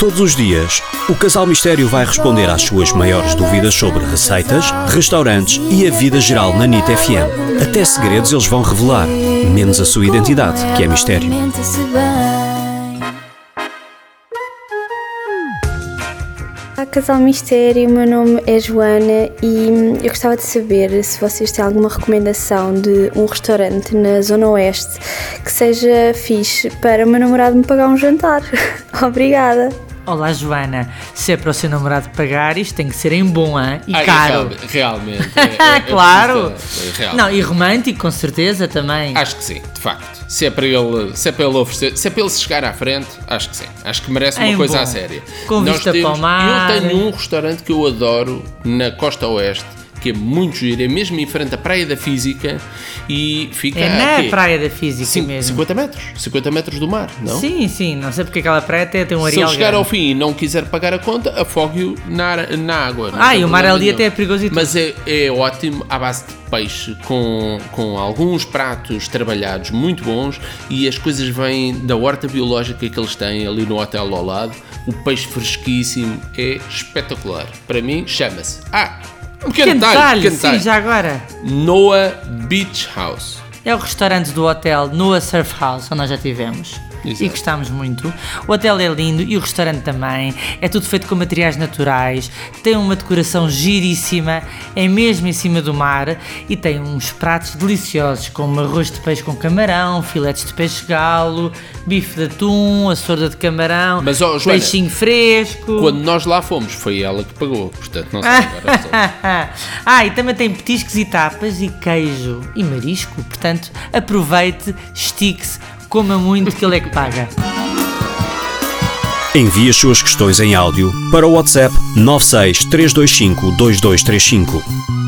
Todos os dias, o Casal Mistério vai responder às suas maiores dúvidas sobre receitas, restaurantes e a vida geral na NIT FM. Até segredos eles vão revelar, menos a sua identidade, que é mistério. Olá, Casal Mistério, meu nome é Joana e eu gostava de saber se vocês têm alguma recomendação de um restaurante na Zona Oeste que seja fixe para o meu namorado me pagar um jantar. Obrigada! Olá Joana, se é para o seu namorado pagar, isto tem que ser em bom hein? e Ah, caro. Realmente. realmente é- é- claro! é real. Não, e romântico, com certeza também. Acho que sim, de facto. Se é para ele, se é para ele oferecer, se é para ele chegar à frente, acho que sim. Acho que merece uma Em coisa bom. à séria. Com vista para o mar. Eu tenho um restaurante que eu adoro na Costa Oeste, que é muito giro, é mesmo em frente à Praia da Física e fica é na aqui, praia da física cin- mesmo. 50 metros, 50 metros do mar, não? Sim, sim, não sei porque aquela praia até tem um Se ele areal chegar grande. ao fim e não quiser pagar a conta, afogue-o na, na água. Ah, e o mar ali até é perigoso e tudo. Mas é, é ótimo à base de peixe, com, com alguns pratos trabalhados muito bons e as coisas vêm da horta biológica que eles têm ali no hotel ao lado. O peixe fresquíssimo é espetacular. Para mim, chama-se. Ah, um pequeno Pequeno detalhe, detalhe, sim, já agora. Noah Beach House. É o restaurante do hotel Noah Surf House, onde nós já tivemos. Exato. E gostámos muito. O hotel é lindo e o restaurante também. É tudo feito com materiais naturais. Tem uma decoração giríssima. É mesmo em cima do mar. E tem uns pratos deliciosos, como arroz de peixe com camarão, filetes de peixe galo, bife de atum, a sorda de camarão, Mas, ó, Joana, peixinho fresco. Quando nós lá fomos, foi ela que pagou. Portanto, não sei agora. ah, e também tem petiscos e tapas e queijo e marisco. Portanto, aproveite, estique-se, coma muito que ele é que paga. Envie as suas questões em áudio para o WhatsApp 96 325 2235.